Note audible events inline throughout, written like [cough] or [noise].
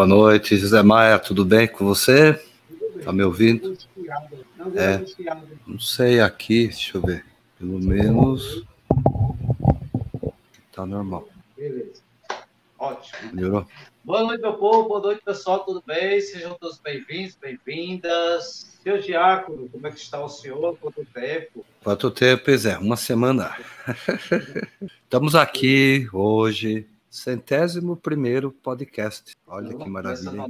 Boa noite, José Maia, tudo bem com você? Tá me ouvindo? É, não sei aqui, deixa eu ver. Pelo menos tá normal. Beleza. Ótimo. Melhorou? Boa noite, meu povo. Boa noite, pessoal. Tudo bem? Sejam todos bem-vindos, bem-vindas. Seu Diácono, como é que está o senhor? Quanto tempo? Quanto tempo, pois é, uma semana. [laughs] Estamos aqui hoje Centésimo primeiro podcast. Olha que maravilha.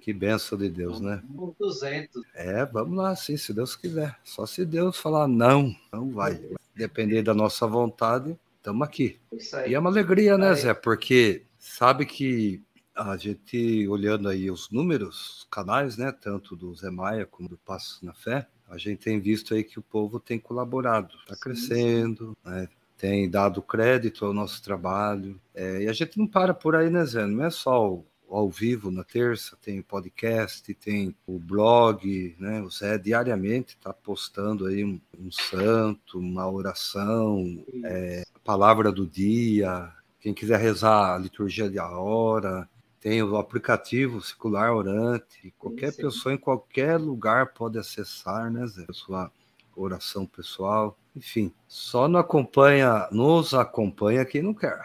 Que benção de Deus, né? 200. É, vamos lá, sim, se Deus quiser. Só se Deus falar não, não vai. Depender da nossa vontade, estamos aqui. E é uma alegria, né, Zé? Porque sabe que a gente, olhando aí os números, os canais, né, tanto do Zé Maia como do Passos na Fé, a gente tem visto aí que o povo tem colaborado, está crescendo, né? Tem dado crédito ao nosso trabalho. É, e a gente não para por aí, né, Zé? Não é só o, ao vivo na terça, tem o podcast, tem o blog, né? O Zé diariamente está postando aí um, um, santo, uma oração, é, a palavra do dia. Quem quiser rezar a liturgia da hora, tem o aplicativo Secular Orante. Qualquer sim, pessoa em qualquer lugar pode acessar, né, Zé? Sua oração pessoal. Enfim, só não acompanha, nos acompanha quem não quer.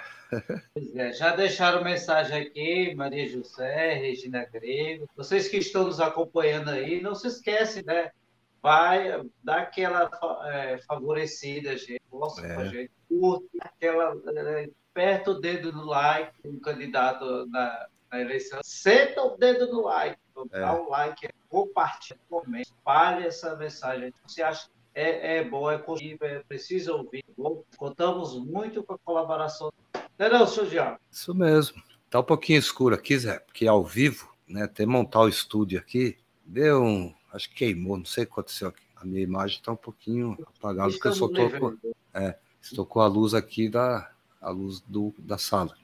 Pois é, já deixaram mensagem aqui, Maria José, Regina Grego. Vocês que estão nos acompanhando aí, não se esquece, né? Vai dar aquela é, favorecida, gente. Mostra é. pra gente. Curte aquela. É, aperta o dedo no like do candidato na, na eleição. Senta o dedo no like. É. Dá um like, compartilha, comente, espalhe essa mensagem. Você acha é, é bom, é positivo, é preciso ouvir. Bom, contamos muito com a colaboração. Não é não, senhor Diabo? Isso mesmo. Tá um pouquinho escuro aqui, Zé, porque ao vivo, né, até montar o estúdio aqui, deu um... Acho que queimou, não sei o que aconteceu aqui. A minha imagem está um pouquinho apagada, porque eu só tô com, é, estou com a luz aqui da a luz do, da sala.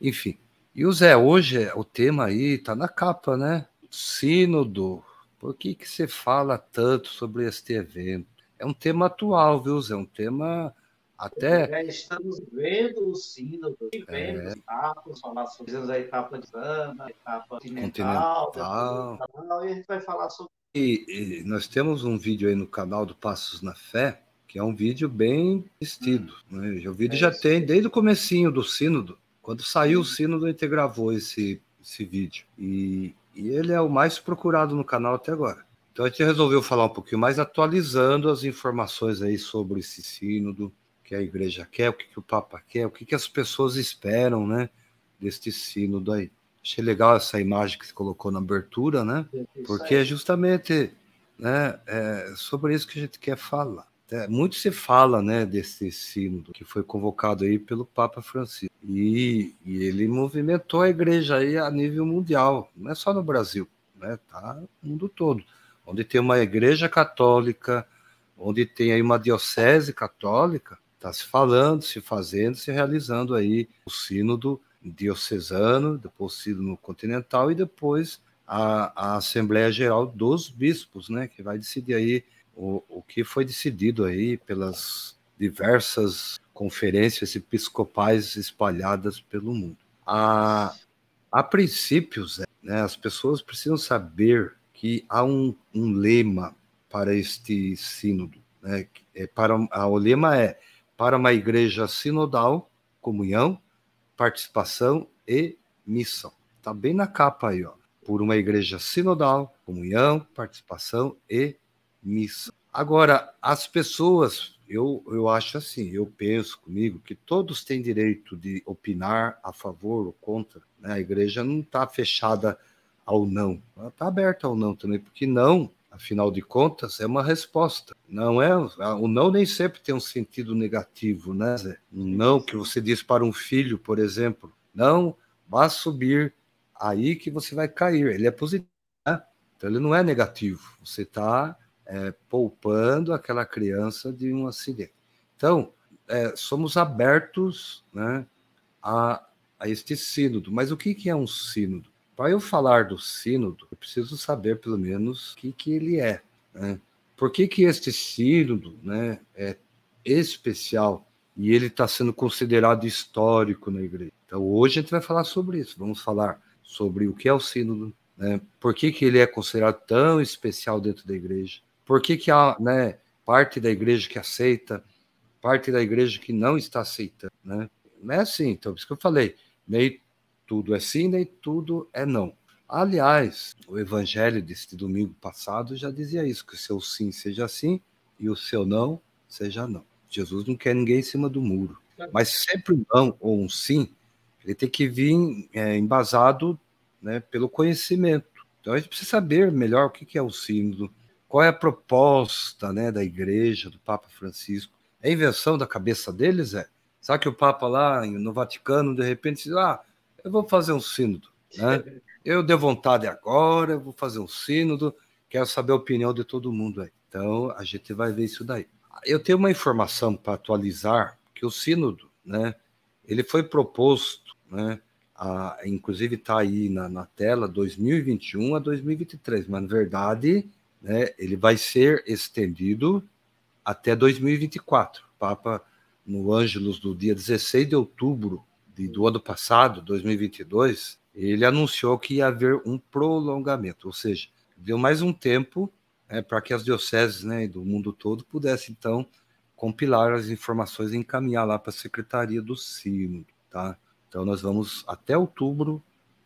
Enfim. E o Zé, hoje o tema aí tá na capa, né? Sínodo. Por que que você fala tanto sobre este evento? É um tema atual, viu, Zé? É um tema até. Já estamos vendo o sínodo, vendo é... etapas, falar sobre a etapa de Sana, a etapa continental, continental. e a gente vai falar sobre. E, e, nós temos um vídeo aí no canal do Passos na Fé, que é um vídeo bem vestido. Hum. Né? O vídeo é já tem desde o comecinho do sínodo. Quando saiu hum. o sínodo, a gente gravou esse, esse vídeo. E, e ele é o mais procurado no canal até agora. Então a gente resolveu falar um pouquinho mais, atualizando as informações aí sobre esse sínodo, que a igreja quer, o que, que o Papa quer, o que, que as pessoas esperam, né, deste sínodo aí. Achei legal essa imagem que você colocou na abertura, né? Porque é justamente né, é sobre isso que a gente quer falar. É, muito se fala né, desse sínodo que foi convocado aí pelo Papa Francisco. E, e, ele movimentou a igreja aí a nível mundial, não é só no Brasil, né? Tá no mundo todo onde tem uma igreja católica, onde tem aí uma diocese católica, está se falando, se fazendo, se realizando aí o sínodo diocesano, depois o sínodo continental e depois a, a Assembleia Geral dos Bispos, né, que vai decidir aí o, o que foi decidido aí pelas diversas conferências episcopais espalhadas pelo mundo. A, a princípios, né, as pessoas precisam saber que há um, um lema para este sínodo. Né? É para, a, o lema é para uma igreja sinodal, comunhão, participação e missão. Está bem na capa aí, ó. Por uma igreja sinodal, comunhão, participação e missão. Agora, as pessoas, eu, eu acho assim, eu penso comigo que todos têm direito de opinar a favor ou contra. Né? A igreja não está fechada ao não. Ela está aberta ao não também, porque não, afinal de contas, é uma resposta. Não é o não nem sempre tem um sentido negativo, né? Zé? Um não que você diz para um filho, por exemplo, não vá subir aí que você vai cair. Ele é positivo, né? então ele não é negativo. Você está é, poupando aquela criança de um acidente. Então é, somos abertos, né, a, a este sínodo. Mas o que, que é um sínodo? Para eu falar do sínodo, eu preciso saber pelo menos o que, que ele é. Né? Por que, que este sínodo né, é especial e ele está sendo considerado histórico na igreja? Então hoje a gente vai falar sobre isso. Vamos falar sobre o que é o sínodo, né? por que, que ele é considerado tão especial dentro da igreja, por que, que há né, parte da igreja que aceita, parte da igreja que não está aceitando. Né? Não é assim, então, por isso que eu falei, nem tudo é sim, nem tudo é não. Aliás, o evangelho deste domingo passado já dizia isso, que o seu sim seja sim e o seu não seja não. Jesus não quer ninguém em cima do muro. Mas sempre um não ou um sim, ele tem que vir é, embasado né, pelo conhecimento. Então a gente precisa saber melhor o que é o sínodo, qual é a proposta né, da igreja, do Papa Francisco. É invenção da cabeça deles? É. Sabe que o Papa lá no Vaticano, de repente, diz: Ah, eu vou fazer um sínodo. Né? Eu dei vontade agora, vou fazer um sínodo, quero saber a opinião de todo mundo aí. Então a gente vai ver isso daí. Eu tenho uma informação para atualizar que o sínodo, né, ele foi proposto, né, a, inclusive está aí na, na, tela 2021 a 2023, mas na verdade, né, ele vai ser estendido até 2024. O Papa no Ângelos do dia 16 de outubro do ano passado, 2022, ele anunciou que ia haver um prolongamento, ou seja, deu mais um tempo é, para que as dioceses né, do mundo todo pudessem, então, compilar as informações e encaminhar lá para a Secretaria do Sínodo, tá? Então, nós vamos até outubro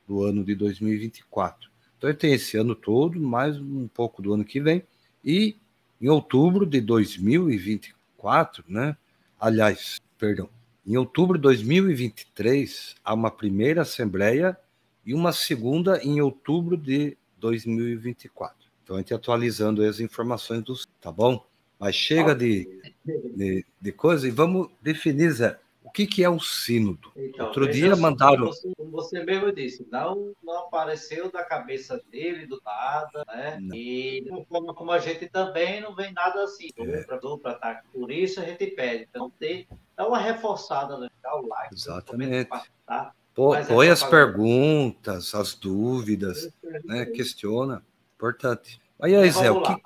do ano de 2024. Então, ele tem esse ano todo, mais um pouco do ano que vem, e em outubro de 2024, né? Aliás, perdão, em outubro de 2023, há uma primeira assembleia e uma segunda em outubro de 2024. Então a gente atualizando as informações dos, tá bom? Mas chega de, de, de coisa e vamos definir, Zé, o que, que é o sínodo? Então, Outro dia mandaram. Você, você, mesmo disse, não, não apareceu da cabeça dele, do nada, né? Não. E como, como a gente também não vem nada assim, é. para tá? Por isso a gente pede. Então, tem, dá uma reforçada, né? dá o like. Exatamente. Tá? Põe é as perguntas, as dúvidas, né? questiona. Importante. Aí, Zé, o que,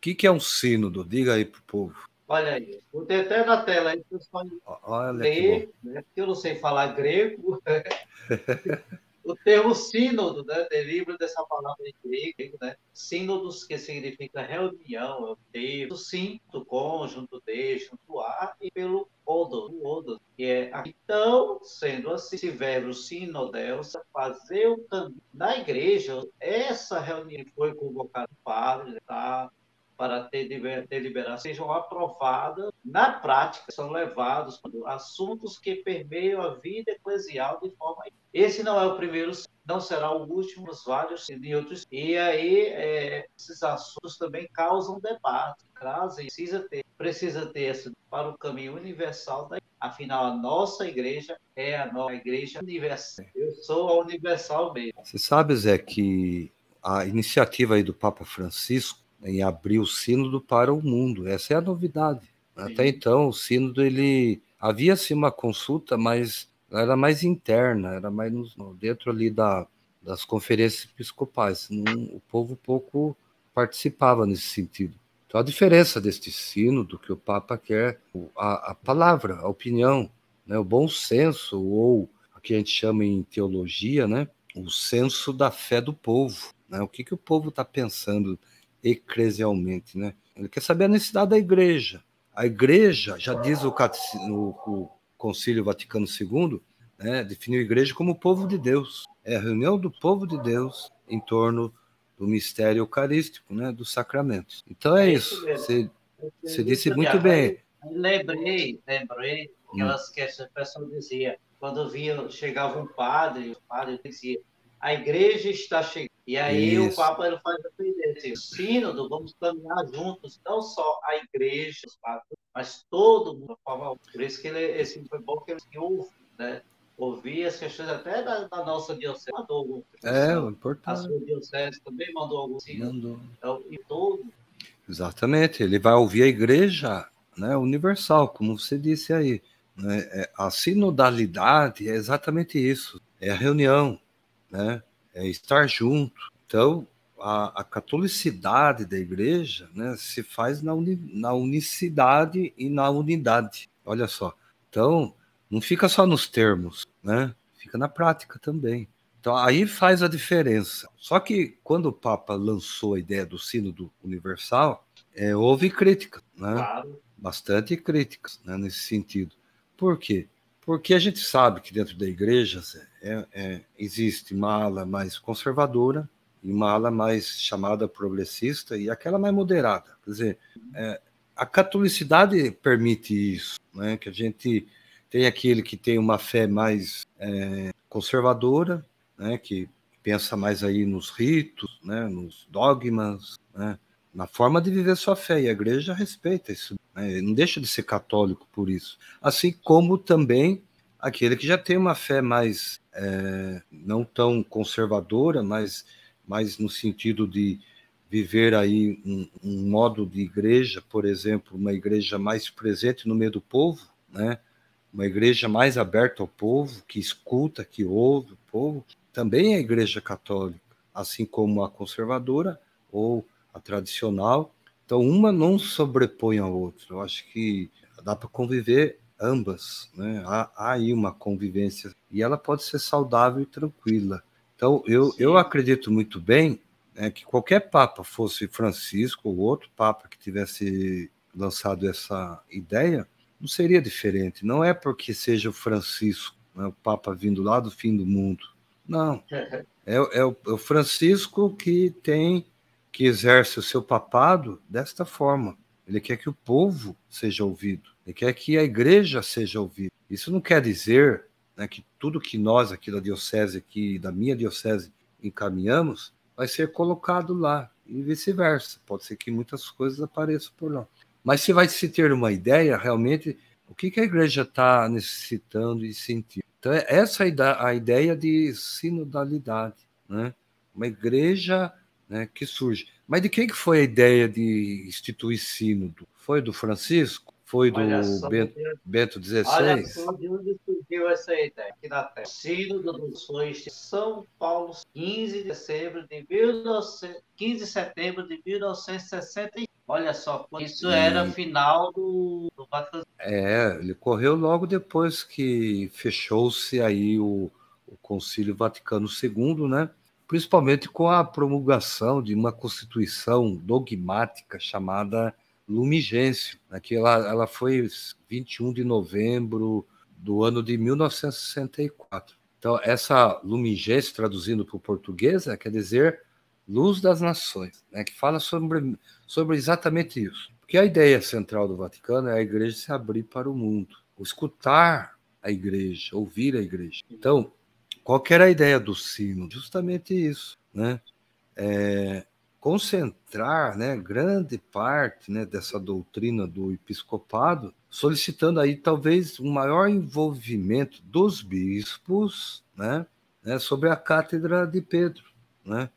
que, que é um sínodo? Diga aí para o povo. Olha aí, botei até na tela aí para Olha ler, né? porque eu não sei falar grego. [laughs] o termo sínodo, né, deriva dessa palavra em grego, né? Sínodos, que significa reunião, é o termo, sim, do conjunto de, junto a, e pelo odo, odo, que é então, sendo assim, se tiver o sinodelsa, fazer o caminho na igreja, essa reunião foi convocada o padre, tá? Para ter deliberação sejam aprovadas na prática, são levados assuntos que permeiam a vida eclesial de forma. Esse não é o primeiro, não será o último, os vários e outros. E aí, é, esses assuntos também causam debate, trazem, precisa ter, precisa ter esse para o caminho universal da Afinal, a nossa igreja é a nossa igreja universal. Eu sou a universal mesmo. Você sabe, Zé, que a iniciativa aí do Papa Francisco em abrir o sínodo para o mundo. Essa é a novidade. Até então, o sínodo ele havia-se uma consulta, mas era mais interna, era mais no, dentro ali da, das conferências episcopais. Não, o povo pouco participava nesse sentido. Então, a diferença deste sínodo que o Papa quer, a, a palavra, a opinião, né, o bom senso, ou o que a gente chama em teologia, né, o senso da fé do povo. Né, o que, que o povo está pensando eclesialmente, né? Ele quer saber a necessidade da igreja. A igreja, já diz o, o, Concílio Vaticano II, né, definiu a igreja como o povo de Deus. É a reunião do povo de Deus em torno do mistério eucarístico, né, dos sacramentos. Então é, é isso. Você, você disse muito bem. Lembrei, lembrei aquelas hum. que as pessoas diziam, quando via, chegava um padre, o padre dizia, a igreja está chegando. E aí Isso. o Papa ele faz aprender, assim, o sínodo, vamos caminhar juntos, não só a igreja, mas todo mundo. Por isso que ele, esse foi bom que ele ouve, né? Ouvir as questões até da, da nossa diocese. Mandou algum. É, o importante. A sua diocese também mandou algum sínodo. Mandou. Então, e todo. Exatamente, ele vai ouvir a igreja né, universal, como você disse aí. Né? É, a sinodalidade é exatamente isso, é a reunião, né? É estar junto. Então, a, a catolicidade da igreja né, se faz na, uni, na unicidade e na unidade. Olha só. Então, não fica só nos termos, né? Fica na prática também. Então aí faz a diferença. Só que quando o Papa lançou a ideia do Sínodo Universal, é, houve críticas, né? Claro. Bastante críticas né, nesse sentido. Por quê? Porque a gente sabe que dentro da igreja é, é, existe uma ala mais conservadora e uma ala mais chamada progressista e aquela mais moderada. Quer dizer, é, a catolicidade permite isso, né? que a gente tem aquele que tem uma fé mais é, conservadora, né? que pensa mais aí nos ritos, né? nos dogmas, né? Na forma de viver sua fé. E a igreja respeita isso, né? não deixa de ser católico por isso. Assim como também aquele que já tem uma fé mais é, não tão conservadora, mas mais no sentido de viver aí um, um, modo de igreja, por exemplo, uma igreja mais presente no meio do povo, né? Uma igreja mais aberta ao povo, que escuta, que ouve o povo, também é a igreja católica, assim como a conservadora ou a tradicional. Então, uma não sobrepõe a outra. Eu acho que dá para conviver ambas, né? Há, há aí uma convivência e ela pode ser saudável e tranquila. Então, eu, eu acredito muito bem né, que qualquer papa, fosse Francisco ou outro papa que tivesse lançado essa ideia, não seria diferente. Não é porque seja o Francisco, né, o papa vindo lá do fim do mundo. Não. [laughs] É, é, é o Francisco que tem, que exerce o seu papado desta forma. Ele quer que o povo seja ouvido. Ele quer que a igreja seja ouvida. Isso não quer dizer né, que tudo que nós aqui da diocese, aqui da minha diocese, encaminhamos, vai ser colocado lá e vice-versa. Pode ser que muitas coisas apareçam por lá. Mas se vai se ter uma ideia realmente o que, que a igreja está necessitando e sentindo. Então, é essa é a ideia de sinodalidade, né? Uma igreja né, que surge. Mas de quem que foi a ideia de instituir sínodo? Foi do Francisco? Foi do Bento, Bento XVI? Olha só de onde surgiu essa ideia aqui na Terra. Sínodo dos Sonhos de São Paulo, 15 de setembro de 1900, 15 de setembro de 1965. Olha só, isso era final do, do Vaticano. É, ele correu logo depois que fechou-se aí o, o Concílio Vaticano II, né? Principalmente com a promulgação de uma constituição dogmática chamada Lumigêncio, né, que ela, ela foi 21 de novembro do ano de 1964. Então, essa Lumigêncio, traduzindo para o português, né, quer dizer Luz das Nações, né, que fala sobre, sobre exatamente isso. Porque a ideia central do Vaticano é a igreja se abrir para o mundo, escutar a igreja, ouvir a igreja. Então, qual era a ideia do sino? Justamente isso, né? É, concentrar né, grande parte né, dessa doutrina do episcopado, solicitando aí talvez um maior envolvimento dos bispos né, né, sobre a cátedra de Pedro, né,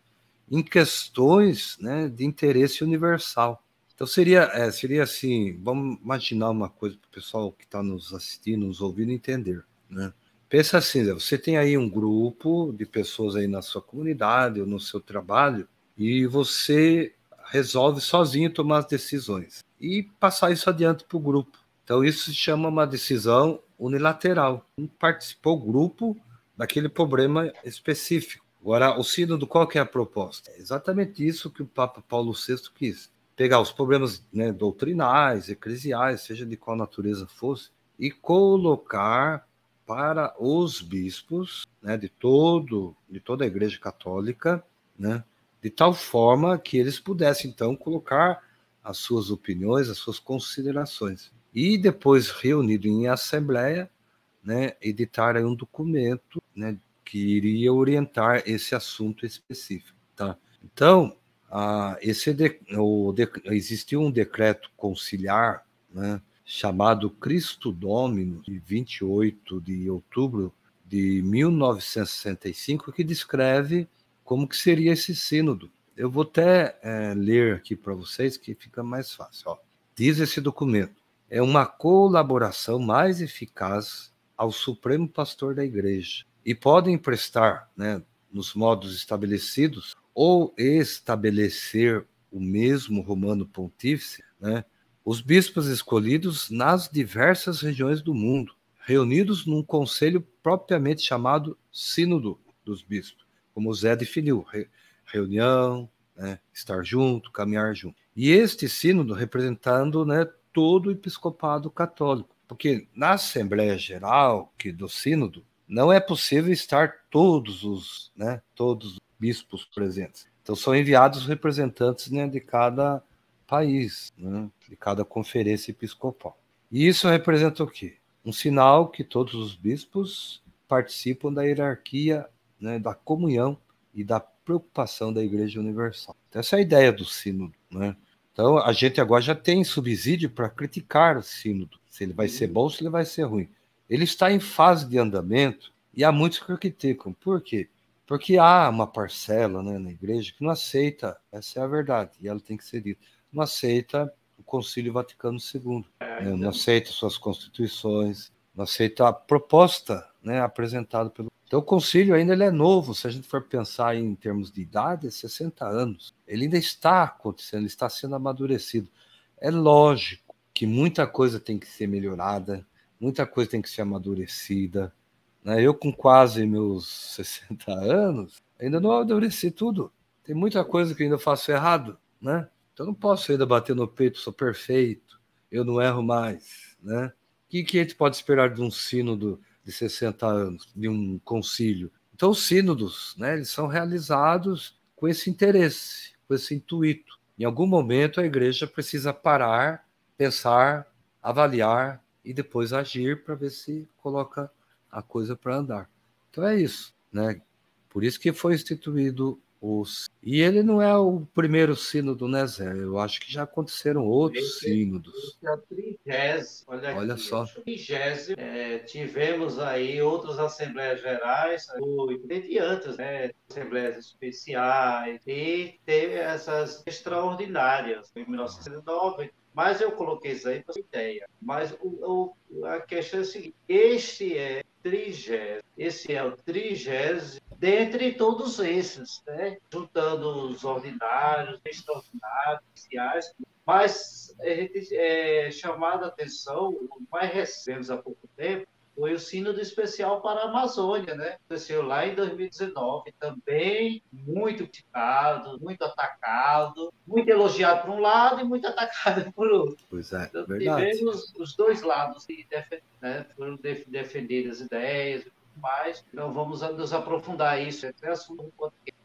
em questões né, de interesse universal. Então seria, é, seria assim, vamos imaginar uma coisa para o pessoal que está nos assistindo, nos ouvindo entender. Né? Pensa assim, você tem aí um grupo de pessoas aí na sua comunidade ou no seu trabalho e você resolve sozinho tomar as decisões e passar isso adiante para o grupo. Então, isso se chama uma decisão unilateral. Não participou o grupo daquele problema específico. Agora, o sínodo, qual que é a proposta? É exatamente isso que o Papa Paulo VI quis. Pegar os problemas né, doutrinais, eclesiais, seja de qual natureza fosse, e colocar para os bispos né, de, todo, de toda a Igreja Católica né, de tal forma que eles pudessem então colocar as suas opiniões, as suas considerações. E depois, reunido em assembleia, né, editar um documento né, que iria orientar esse assunto específico. Tá? Então, ah, esse de, o de, existiu um decreto conciliar né, chamado Cristo Domino, de 28 de outubro de 1965, que descreve como que seria esse sínodo. Eu vou até é, ler aqui para vocês que fica mais fácil. Ó. Diz esse documento: é uma colaboração mais eficaz ao Supremo Pastor da Igreja e podem prestar, né, nos modos estabelecidos ou estabelecer o mesmo Romano Pontífice, né, os bispos escolhidos nas diversas regiões do mundo, reunidos num conselho propriamente chamado Sínodo, dos bispos, como Zé definiu, re, reunião, né, estar junto, caminhar junto. E este sínodo representando né, todo o episcopado católico, porque na Assembleia Geral que do sínodo não é possível estar todos os, né, todos os bispos presentes. Então são enviados representantes né, de cada país, né, de cada conferência episcopal. E isso representa o quê? Um sinal que todos os bispos participam da hierarquia, né, da comunhão e da preocupação da Igreja Universal. Então, essa é a ideia do sínodo. Né? Então, a gente agora já tem subsídio para criticar o sínodo, se ele vai ser bom ou se ele vai ser ruim. Ele está em fase de andamento e há muitos que criticam. Por quê? Porque há uma parcela né, na igreja que não aceita, essa é a verdade, e ela tem que ser dita, não aceita o Concílio Vaticano II, né, não aceita suas constituições, não aceita a proposta né, apresentada pelo. Então, o concílio ainda ele é novo, se a gente for pensar em termos de idade, é 60 anos. Ele ainda está acontecendo, ele está sendo amadurecido. É lógico que muita coisa tem que ser melhorada, muita coisa tem que ser amadurecida. Né? Eu, com quase meus [laughs] 60 anos, ainda não amadureci tudo. Tem muita coisa que ainda faço errado, né? Então não posso ainda bater no peito, sou perfeito, eu não erro mais, né? O que, que a gente pode esperar de um sínodo de 60 anos, de um concílio? Então os sínodos, né, eles são realizados com esse interesse, com esse intuito. Em algum momento a igreja precisa parar, pensar, avaliar e depois agir para ver se coloca a coisa para andar. Então é isso, né? Por isso que foi instituído os... E ele não é o primeiro sínodo, né, Zé? Eu acho que já aconteceram outros sínodos. é o trigésimo. Olha, olha aqui, só. Trigésimo. É, tivemos aí outras Assembleias Gerais, e antes, né? Assembleias especiais, e teve essas extraordinárias, em 1909, mas eu coloquei isso aí para ter ideia. Mas o, o, a questão é a seguinte: este é trigésimo, esse é o trigésimo dentre todos esses, né? juntando os ordinários, extraordinários, especiais, mas a gente é chamado a atenção, o mais recente há pouco tempo, foi o Sínodo Especial para a Amazônia, né? Aconteceu lá em 2019, também muito criticado, muito atacado, muito elogiado por um lado e muito atacado [laughs] por outro. Pois é, então, verdade. Tivemos os dois lados que né? foram defendidas ideias mais. Então vamos nos aprofundar isso, é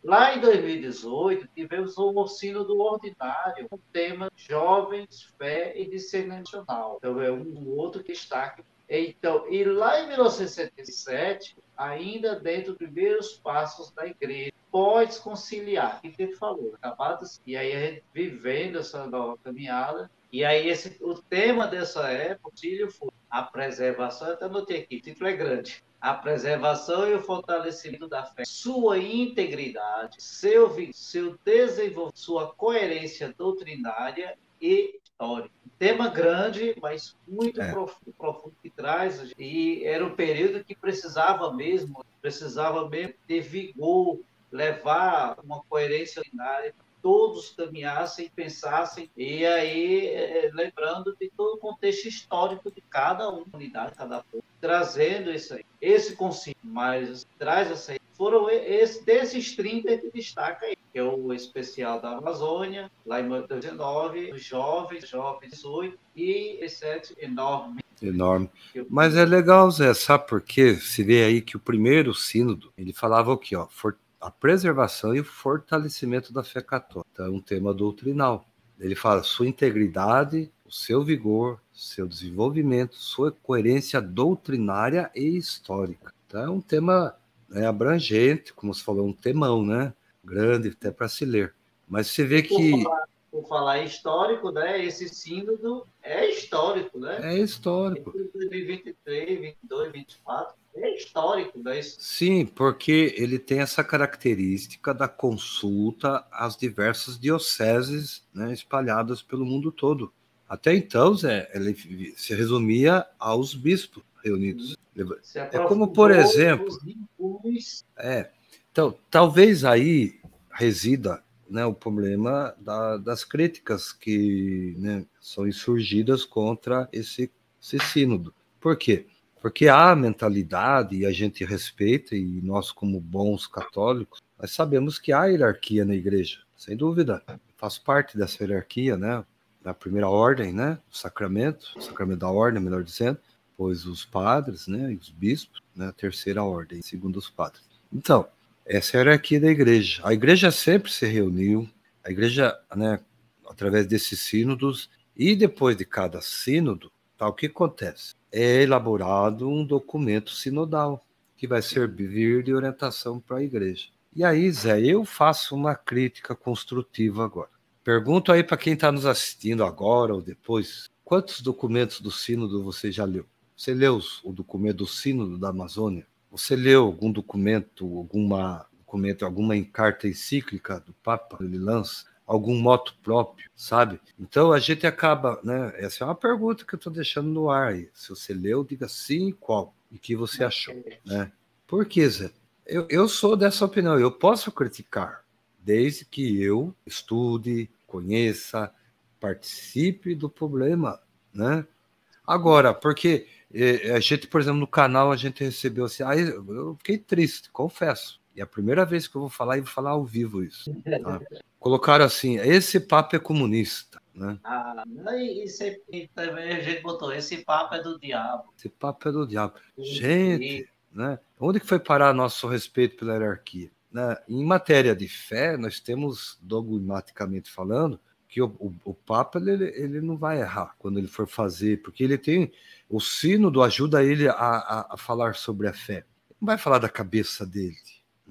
Lá em 2018, tivemos o Sínodo Ordinário, com o tema Jovens, Fé e Discernimento Nacional. Então, é um outro destaque então, e lá em 1977, ainda dentro dos primeiros passos da igreja, pode conciliar, que ele falou, acabados, e aí a gente vivendo essa nova caminhada, e aí esse, o tema dessa época, o foi a preservação, eu até anotei aqui, o título é grande, a preservação e o fortalecimento da fé, sua integridade, seu, seu desenvolvimento, sua coerência doutrinária e histórico. Tema grande, mas muito é. profundo, profundo que traz. E era um período que precisava mesmo, precisava mesmo ter vigor, levar uma coerência ordinária todos caminhassem, pensassem, e aí é, lembrando de todo o contexto histórico de cada unidade, cada povo, trazendo isso aí. Esse consigo, mas traz essa foram esse, desses 30 que destaca aí, que é o especial da Amazônia, lá em 2019, os jovens, jovens 18 e esse enorme. Enorme. Mas é legal, Zé, sabe por quê? Se vê aí que o primeiro sínodo, ele falava o quê? Ó, a preservação e o fortalecimento da fé católica. Então, é um tema doutrinal. Ele fala sua integridade, o seu vigor, seu desenvolvimento, sua coerência doutrinária e histórica. Então, é um tema é abrangente, como você falou, um temão, né? Grande até para se ler. Mas você vê que. Por falar, por falar histórico, né? Esse sínodo é histórico, né? É histórico. 2023, 22, 24. É histórico, né? Sim, porque ele tem essa característica da consulta às diversas dioceses né, espalhadas pelo mundo todo. Até então, Zé, ele se resumia aos bispos reunidos. É como, por exemplo. É, então, talvez aí resida né, o problema da, das críticas que né, são insurgidas contra esse, esse sínodo. Por quê? Porque há mentalidade e a gente respeita, e nós, como bons católicos, nós sabemos que há hierarquia na igreja, sem dúvida. Faço parte dessa hierarquia, né? Da primeira ordem, né? O sacramento, o sacramento da ordem, melhor dizendo, pois os padres, né? E os bispos, né? A terceira ordem, segundo os padres. Então, essa é a hierarquia da igreja. A igreja sempre se reuniu, a igreja, né? Através desses sínodos, e depois de cada sínodo, tá, o que acontece? É elaborado um documento sinodal que vai servir de orientação para a igreja. E aí, Zé, eu faço uma crítica construtiva agora. Pergunto aí para quem está nos assistindo agora ou depois, quantos documentos do Sínodo você já leu? Você leu o documento do Sínodo da Amazônia? Você leu algum documento, alguma documento, alguma carta encíclica do Papa ele lança? Algum moto próprio, sabe? Então a gente acaba, né? Essa é uma pergunta que eu estou deixando no ar aí. Se você leu, diga sim qual e que você achou, né? Por que, Zé? Eu, eu sou dessa opinião. Eu posso criticar, desde que eu estude, conheça, participe do problema, né? Agora, porque eh, a gente, por exemplo, no canal a gente recebeu assim, aí eu fiquei triste, confesso. E é a primeira vez que eu vou falar, e vou falar ao vivo isso. Tá? Colocaram assim: esse papo é comunista. Né? Ah, isso é, também a gente botou: esse papo é do diabo. Esse papo é do diabo. Gente, né? onde que foi parar nosso respeito pela hierarquia? Né? Em matéria de fé, nós temos, dogmaticamente falando, que o, o, o Papa ele, ele não vai errar quando ele for fazer, porque ele tem o sínodo ajuda ele a, a, a falar sobre a fé. Não vai falar da cabeça dele,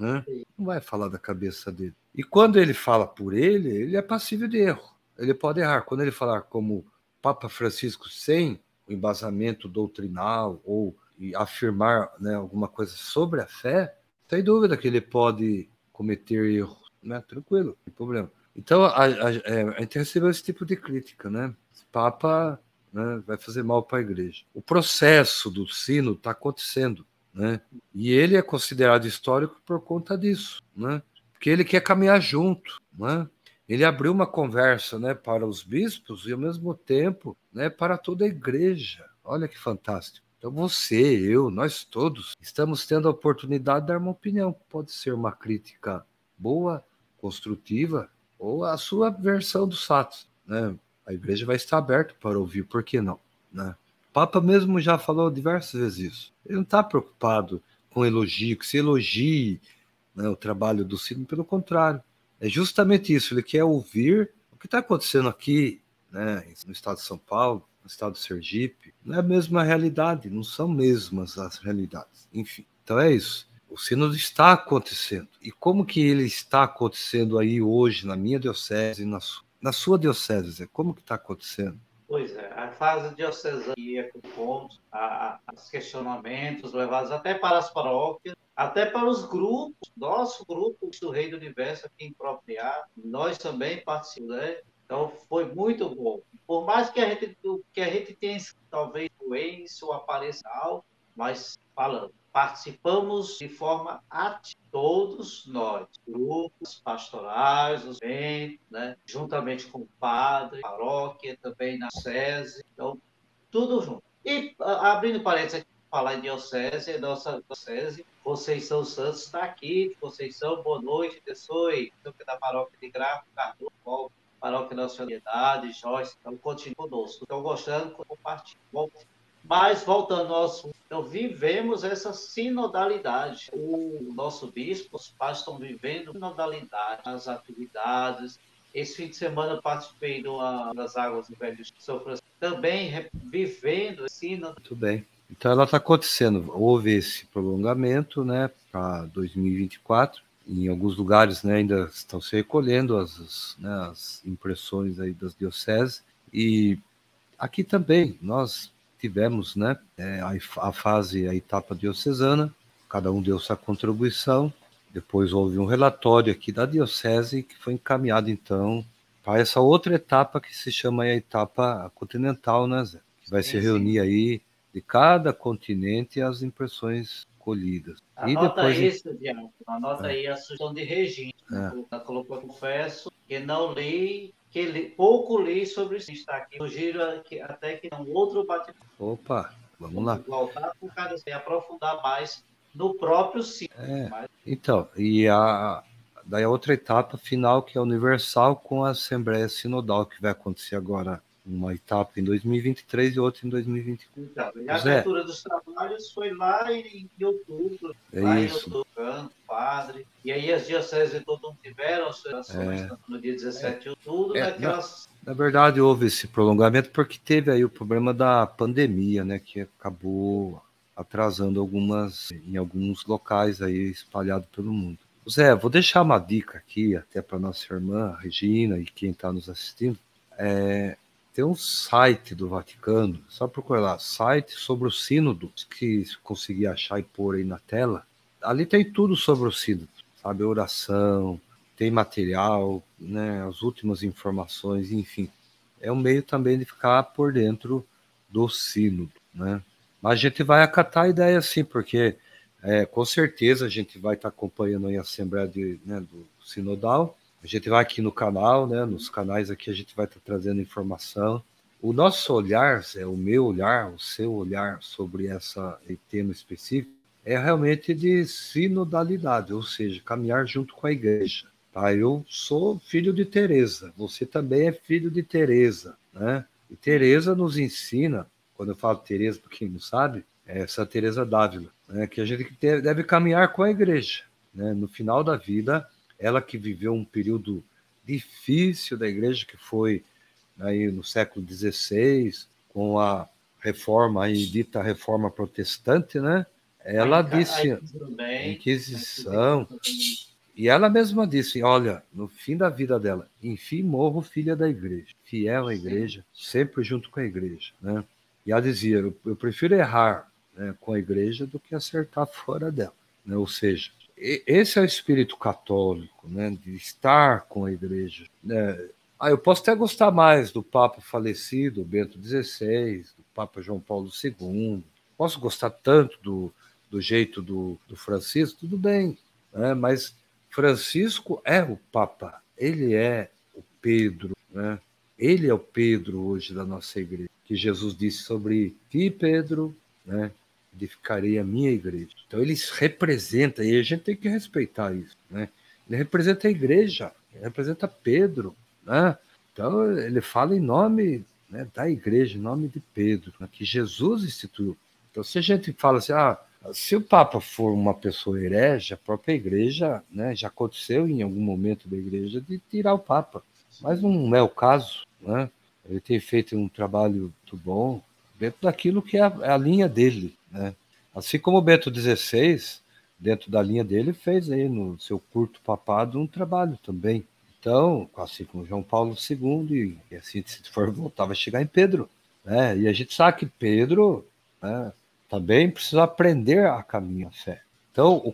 né? Não vai falar da cabeça dele. E quando ele fala por ele, ele é passível de erro. Ele pode errar. Quando ele falar como Papa Francisco sem o embasamento doutrinal ou afirmar né, alguma coisa sobre a fé, sem dúvida que ele pode cometer erro, né? Tranquilo, não tem problema. Então a, a, a gente recebeu esse tipo de crítica, né? Esse Papa né, vai fazer mal para a igreja. O processo do sino está acontecendo. Né? E ele é considerado histórico por conta disso, né? Porque ele quer caminhar junto, né? Ele abriu uma conversa, né, para os bispos e ao mesmo tempo, né, para toda a igreja. Olha que fantástico. Então você, eu, nós todos estamos tendo a oportunidade de dar uma opinião. Pode ser uma crítica boa, construtiva, ou a sua versão dos fatos. Né? A igreja vai estar aberta para ouvir, por que não? Né? Papa mesmo já falou diversas vezes isso. Ele não está preocupado com elogio, que se elogie né, o trabalho do Ciro, pelo contrário. É justamente isso, ele quer ouvir o que está acontecendo aqui, né, no estado de São Paulo, no estado de Sergipe. Não é a mesma realidade, não são mesmas as realidades. Enfim, então é isso. O sínodo está acontecendo. E como que ele está acontecendo aí hoje na minha diocese na na sua diocese? Como que está acontecendo? Pois é, a fase diocesana com pontos, os questionamentos levados até para as paróquias, até para os grupos, nosso grupo do Rei do Universo aqui em Propriar, nós também participamos, né? Então foi muito bom. Por mais que a gente, que a gente tenha talvez doença ou apareça algo, mas falando, participamos de forma ativa, todos nós, grupos pastorais, os bens, né, juntamente com o padre, paróquia, também na SESI, então, tudo junto. E, abrindo parênteses aqui, falar em diocese, nossa diocese, Conceição Santos está aqui, Conceição, boa noite, Tessoe, da paróquia de Grafo, Cardoso, Paróquia Nacionalidade, Joyce, então continue conosco. Estão gostando, compartilhe. Mas, voltando ao assunto, então, vivemos essa sinodalidade. O nosso bispo, os pais estão vivendo sinodalidade, as atividades. Esse fim de semana participei das Águas do Velho São Francisco, também vivendo sinodalidade. Muito bem. Então, ela está acontecendo. Houve esse prolongamento né, para 2024. Em alguns lugares né, ainda estão se recolhendo as, né, as impressões aí das dioceses. E aqui também, nós tivemos né, é, a, fase, a etapa diocesana, cada um deu sua contribuição, depois houve um relatório aqui da diocese que foi encaminhado então para essa outra etapa que se chama a etapa continental, né, Zé? Que vai sim, se reunir sim. aí de cada continente as impressões colhidas. Anota e depois... isso, Diabo. Anota é. aí a sugestão de Regina. É. Colocou, confesso, que não li que li, pouco li sobre isso. Está aqui. Sugiro até que um outro bate Opa, Vamos lá. Voltar para o cara assim, aprofundar mais no próprio ciclo. É, então, e a, daí a outra etapa final, que é universal, com a Assembleia Sinodal, que vai acontecer agora uma etapa em 2023 e outra em 2024. Então, e a Zé, abertura dos trabalhos foi lá em, em outubro, é lá isso. em outubro, padre. E aí as dioceses todo mundo tiveram as ações é. no dia 17 de outubro, é, naquelas... Na, na, verdade, houve esse prolongamento porque teve aí o problema da pandemia, né, que acabou atrasando algumas em alguns locais aí espalhado pelo mundo. Zé, vou deixar uma dica aqui até para nossa irmã Regina e quem está nos assistindo. É, tem um site do Vaticano, só procurar lá, site sobre o sínodo, que conseguir achar e pôr aí na tela. Ali tem tudo sobre o sínodo, sabe? Oração, tem material, né? As últimas informações, enfim. É um meio também de ficar por dentro do sínodo, né? Mas a gente vai acatar a ideia sim, porque é, com certeza a gente vai estar acompanhando a Assembleia de, né, do Sinodal, a gente vai aqui no canal, né? Nos canais aqui a gente vai estar trazendo informação. O nosso olhar, é o meu olhar, o seu olhar sobre essa tema específico é realmente de sinodalidade, ou seja, caminhar junto com a igreja. Tá? Eu sou filho de Teresa, você também é filho de Teresa, né? E Teresa nos ensina, quando eu falo Teresa, para quem não sabe, é essa Teresa Dávila, né? que a gente deve caminhar com a igreja, né? No final da vida, ela que viveu um período difícil da igreja, que foi aí no século XVI, com a reforma aí, dita reforma protestante, né? Ela disse, Inquisição, e ela mesma disse, olha, no fim da vida dela, enfim morro filha da igreja, fiel à igreja, sempre junto com a igreja, né? E ela dizia, eu, eu prefiro errar né, com a igreja do que acertar fora dela, né? Ou seja, esse é o espírito católico, né, de estar com a igreja. Né? Ah, eu posso até gostar mais do Papa falecido, Bento XVI, do Papa João Paulo II, posso gostar tanto do, do jeito do, do Francisco, tudo bem, né? mas Francisco é o Papa, ele é o Pedro, né? ele é o Pedro hoje da nossa igreja, que Jesus disse sobre ti, Pedro, né? Edificarei a minha igreja. Então eles representam, e a gente tem que respeitar isso, né? Ele representa a igreja, ele representa Pedro, né? Então ele fala em nome né, da igreja, em nome de Pedro, né, que Jesus instituiu. Então se a gente fala assim, ah, se o Papa for uma pessoa herege, a própria igreja, né, já aconteceu em algum momento da igreja de tirar o Papa, mas não é o caso, né? Ele tem feito um trabalho muito bom dentro daquilo que é a, a linha dele, né? Assim como o Bento XVI, dentro da linha dele, fez aí no seu curto papado um trabalho também. Então, assim como João Paulo II, e assim, se for voltar, vai chegar em Pedro. Né? E a gente sabe que Pedro né, também precisa aprender a caminhar a fé. Então, o,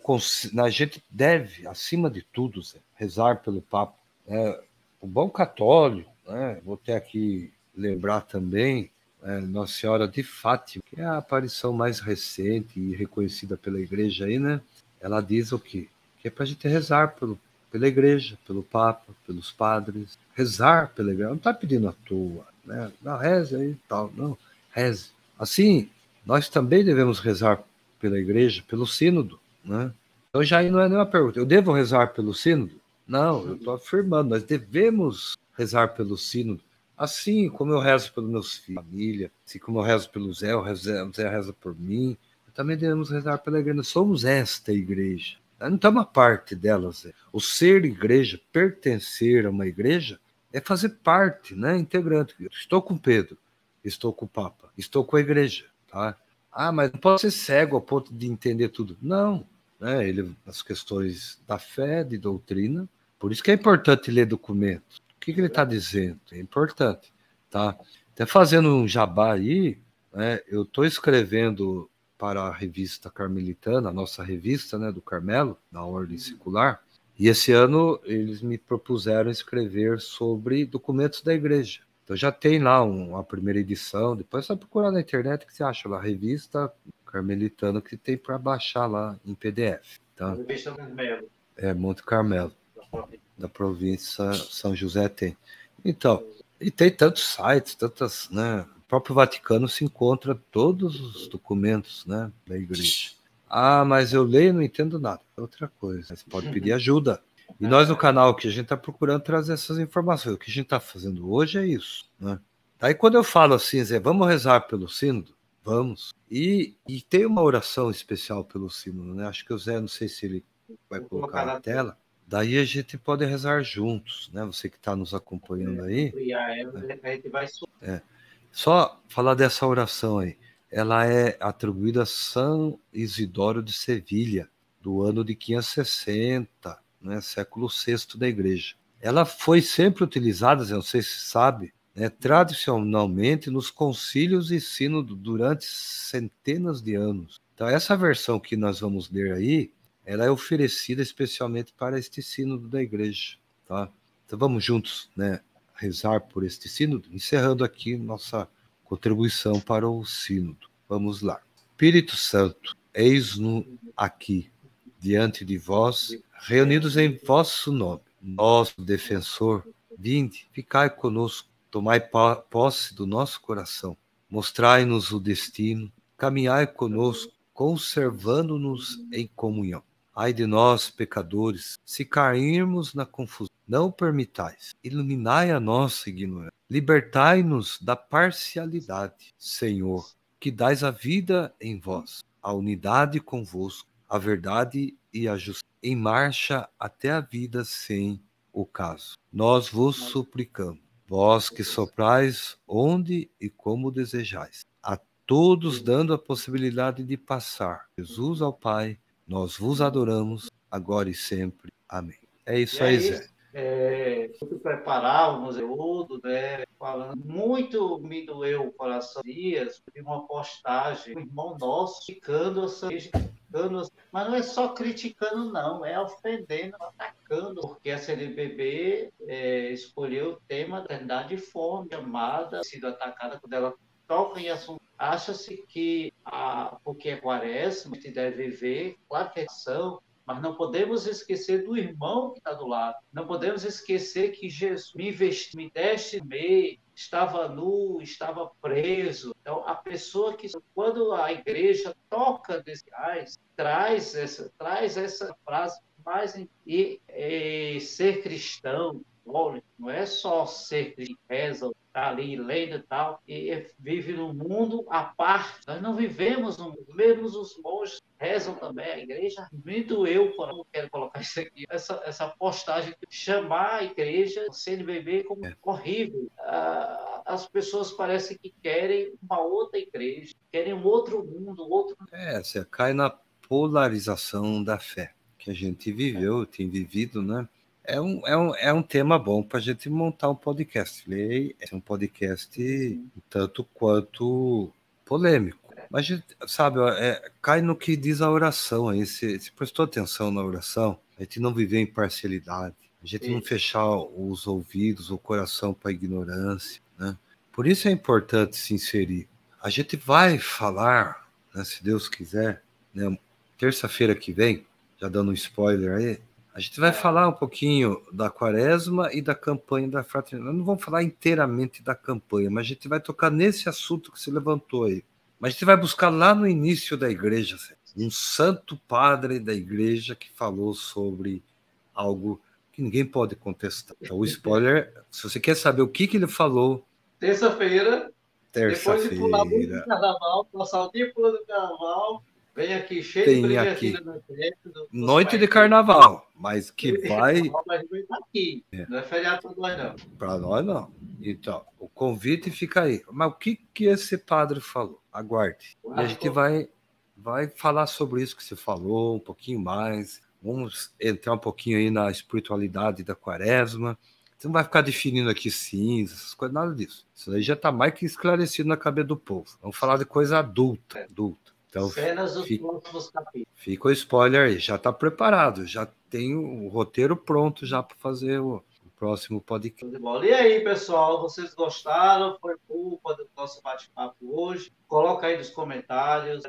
a gente deve, acima de tudo, rezar pelo Papa. Né? O bom católico, né? vou ter aqui lembrar também é, Nossa Senhora de Fátima, que é a aparição mais recente e reconhecida pela igreja aí, né? Ela diz o quê? Que é para a gente rezar pelo, pela igreja, pelo Papa, pelos padres, rezar pela igreja. Não está pedindo à toa, né? Não, reze aí e tal, não, reze. Assim, nós também devemos rezar pela igreja, pelo sínodo, né? Então já aí não é nenhuma pergunta. Eu devo rezar pelo sínodo? Não, eu estou afirmando, nós devemos rezar pelo sínodo Assim como eu rezo pelos meus filhos, família, assim como eu rezo pelo Zé, o Zé, Zé reza por mim, também devemos rezar pela igreja. Somos esta igreja. Não estamos a parte dela, Zé. O ser igreja, pertencer a uma igreja, é fazer parte, né? Integrante. Estou com Pedro, estou com o Papa, estou com a igreja, tá? Ah, mas não posso ser cego ao ponto de entender tudo. Não, né? Ele, as questões da fé, de doutrina. Por isso que é importante ler documentos que, que ele está dizendo? É importante, tá? Até fazendo um jabá aí, né, eu estou escrevendo para a revista Carmelitana, a nossa revista né, do Carmelo, da Ordem Secular, e esse ano eles me propuseram escrever sobre documentos da igreja. Então já tem lá uma primeira edição, depois é só procurar na internet que você acha lá, revista Carmelitana que tem para baixar lá em PDF. Tá? Revista Carmelo. É, Monte Carmelo da província São José tem. Então, e tem tantos sites, tantas, né, próprio Vaticano se encontra todos os documentos né, da igreja. Ah, mas eu leio e não entendo nada. É outra coisa. Você pode pedir ajuda. E nós no canal que a gente está procurando trazer essas informações. O que a gente está fazendo hoje é isso. Né? Daí quando eu falo assim, Zé, vamos rezar pelo sínodo? Vamos. E, e tem uma oração especial pelo sínodo, né? Acho que o Zé, não sei se ele vai colocar na tela. Daí a gente pode rezar juntos, né? Você que está nos acompanhando aí. A gente vai... É. Só falar dessa oração aí ela é atribuída a São Isidoro de Sevilha, do ano de 560, né, século VI da Igreja. Ela foi sempre utilizada, não sei se sabe, né, tradicionalmente nos concílios e sínodos durante centenas de anos. Então, essa versão que nós vamos ler aí, ela é oferecida especialmente para este sínodo da Igreja. Tá? Então, vamos juntos né, rezar por este sínodo, encerrando aqui nossa contribuição para o sínodo. Vamos lá. Espírito Santo, eis-nos aqui, diante de vós, reunidos em vosso nome. Nosso defensor, vinde, ficai conosco, tomai posse do nosso coração, mostrai-nos o destino, caminhai conosco, conservando-nos em comunhão. Ai de nós, pecadores, se cairmos na confusão, não permitais, iluminai a nossa ignorância Libertai-nos da parcialidade, Senhor, que dais a vida em vós, a unidade convosco, a verdade e a justiça, em marcha até a vida sem o caso. Nós vos suplicamos, vós que soprais onde e como desejais, a todos dando a possibilidade de passar. Jesus ao Pai, nós vos adoramos, agora e sempre. Amém. É isso aí, Zé é, preparávamos conteúdo, né, falando muito me doeu o coração dias de uma postagem, um irmão nosso ficando criticando, mas não é só criticando não, é ofendendo, atacando, porque a CNBB é, escolheu o tema da eternidade de fome, chamada, sido atacada quando ela toca em assunto. Acha-se que, a, porque é quaresma, a gente deve ver, claro que é ação, mas não podemos esquecer do irmão que está do lado. Não podemos esquecer que Jesus me vestiu, me deste meio, estava nu, estava preso. Então, a pessoa que, quando a igreja toca desse reais, traz essa, traz essa frase mais e, e ser cristão, não é só ser cristão, reza, tá ali lendo e tal, e vive num mundo à parte. Nós não vivemos no mundo, mesmo os monges rezam também, a igreja me doeu, não quero colocar isso aqui, essa, essa postagem, chamar a igreja, o CNBB, como é. horrível. Ah, as pessoas parecem que querem uma outra igreja, querem um outro mundo, outro... É, você cai na polarização da fé que a gente viveu, tem vivido, né? É um, é um, é um tema bom para a gente montar um podcast. É um podcast tanto quanto polêmico. Mas, gente, sabe, é, cai no que diz a oração aí. Se, se prestou atenção na oração, a gente não viver em parcialidade, a gente não fechar os ouvidos, o coração para a ignorância. Né? Por isso é importante se inserir. A gente vai falar, né, se Deus quiser, né, terça-feira que vem, já dando um spoiler aí, a gente vai falar um pouquinho da quaresma e da campanha da fraternidade. Não vamos falar inteiramente da campanha, mas a gente vai tocar nesse assunto que se levantou aí. Mas a gente vai buscar lá no início da igreja, um santo padre da igreja que falou sobre algo que ninguém pode contestar. Então, o spoiler, se você quer saber o que, que ele falou. Terça-feira. Terça-feira. Depois de pular muito do carnaval, passar o dia pulando carnaval, Vem aqui cheio Tem de aqui. Do, Noite de carnaval, mas [laughs] que vai. Mas aqui. É. Não é feriado para nós, não. Para nós, não. Então, o convite fica aí. Mas o que, que esse padre falou? Aguarde. A gente vai, vai falar sobre isso que você falou, um pouquinho mais. Vamos entrar um pouquinho aí na espiritualidade da quaresma. Você não vai ficar definindo aqui cinzas, essas coisas, nada disso. Isso aí já está mais que esclarecido na cabeça do povo. Vamos falar de coisa adulta, adulta. Então, Cenas dos fica, próximos capítulos. Fica o spoiler aí, já está preparado, já tem o roteiro pronto já para fazer o, o, próximo podcast. E aí, pessoal, vocês gostaram? Foi culpa do nosso bate-papo hoje? Coloca aí nos comentários.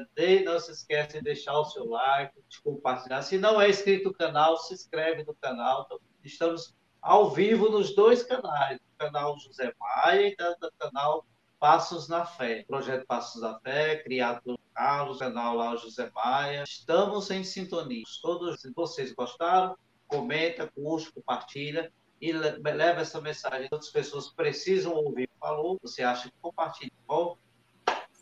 Não se esqueça de deixar o seu like, de compartilhar. Se não é inscrito no canal, se inscreve no canal. Então, estamos ao vivo nos dois canais, no canal José Maia e no canal Passos na Fé. Projeto Passos na Fé, criado pelo Carlos, canal lá José Maia. Estamos em sintonia. Todos, vocês gostaram, comenta, curte, compartilha e leva essa mensagem. Outras pessoas precisam ouvir. Falou, você acha que compartilha. Bom,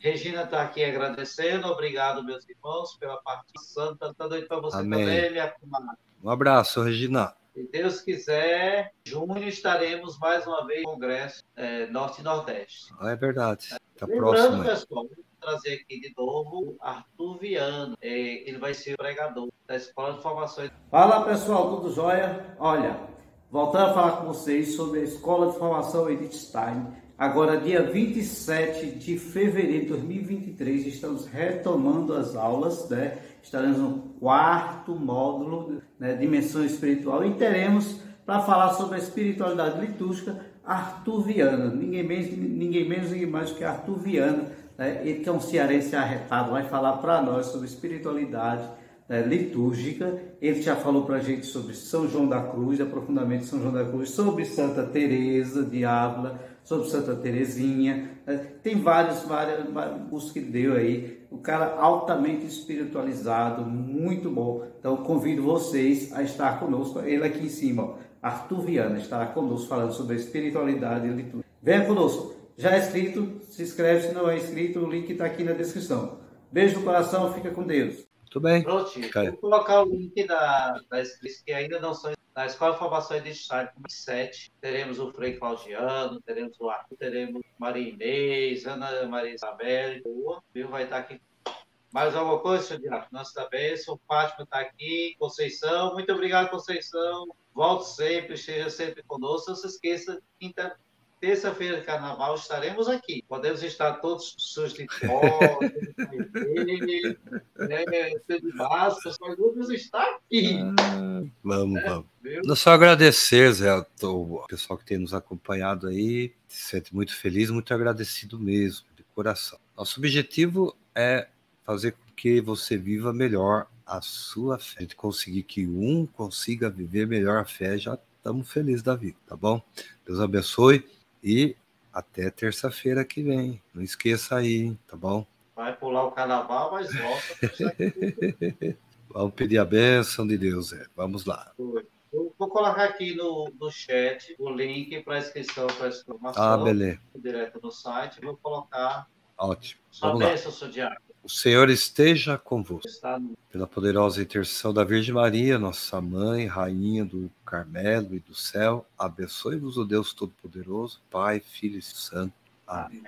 Regina está aqui agradecendo. Obrigado, meus irmãos, pela participação. Está dando para você Amém. também, minha comadre. Um abraço, Regina. Se Deus quiser, junho estaremos mais uma vez no Congresso é, Norte e Nordeste. Ah, é verdade. Tá Lembrando, próximo, pessoal, vou trazer aqui de novo Arthur Viana. É, ele vai ser o pregador da Escola de Formação. Fala, pessoal, tudo jóia? Olha, voltando a falar com vocês sobre a Escola de Formação Edith Stein. Agora, dia 27 de fevereiro de 2023, estamos retomando as aulas, né? Estaremos no quarto módulo, né? Dimensão Espiritual, e teremos, para falar sobre a espiritualidade litúrgica, Arthur Viana, ninguém menos, ninguém menos, ninguém mais que Arthur Viana, né? ele que é um cearense arretado, vai falar para nós sobre espiritualidade né, litúrgica. Ele já falou para a gente sobre São João da Cruz, aprofundamento São João da Cruz, sobre Santa Teresa de Ávila, sobre Santa Terezinha. Né? Tem vários, vários, vários que deu aí. O cara altamente espiritualizado, muito bom. Então convido vocês a estar conosco. Ele aqui em cima, ó, Arthur Viana, estará conosco falando sobre a espiritualidade e liturgia. Venha conosco. Já é inscrito? Se inscreve se não é inscrito, o link está aqui na descrição. Beijo no coração, fica com Deus. Tudo bem. Prontinho. Vou colocar o link da, da que ainda não são na Escola de Formação Identitária 7, teremos o Frei Claudiano, teremos o Arthur, teremos Maria Inês, Ana Maria Isabel, o viu? Vai estar aqui. Mais alguma coisa, senhor? Nossa da bênção, Fátima está aqui, Conceição, muito obrigado, Conceição. Volte sempre, esteja sempre conosco. Não se esqueça, quinta, terça-feira de carnaval estaremos aqui. Podemos estar todos sujos de pó, né, de máscara, mas vamos estar aqui. Ah, vamos, é, vamos. Viu? Só agradecer, Zé, o pessoal que tem nos acompanhado aí. Se sente muito feliz, muito agradecido mesmo, de coração. Nosso objetivo é fazer com que você viva melhor a sua fé. A gente conseguir que um consiga viver melhor a fé, já estamos felizes da vida, tá bom? Deus abençoe. E até terça-feira que vem. Não esqueça aí, tá bom? Vai pular o carnaval, mas volta. [laughs] Vamos pedir a bênção de Deus, é. Vamos lá. Eu vou colocar aqui no, no chat o link para inscrição para a exclamação. Ah, beleza. Direto no site. Vou colocar. Ótimo. Vamos bênção, seu diário. O Senhor esteja convosco. Pela poderosa intercessão da Virgem Maria, nossa mãe, rainha do Carmelo e do céu, abençoe-vos o Deus Todo-Poderoso, Pai, Filho e Santo. Amém.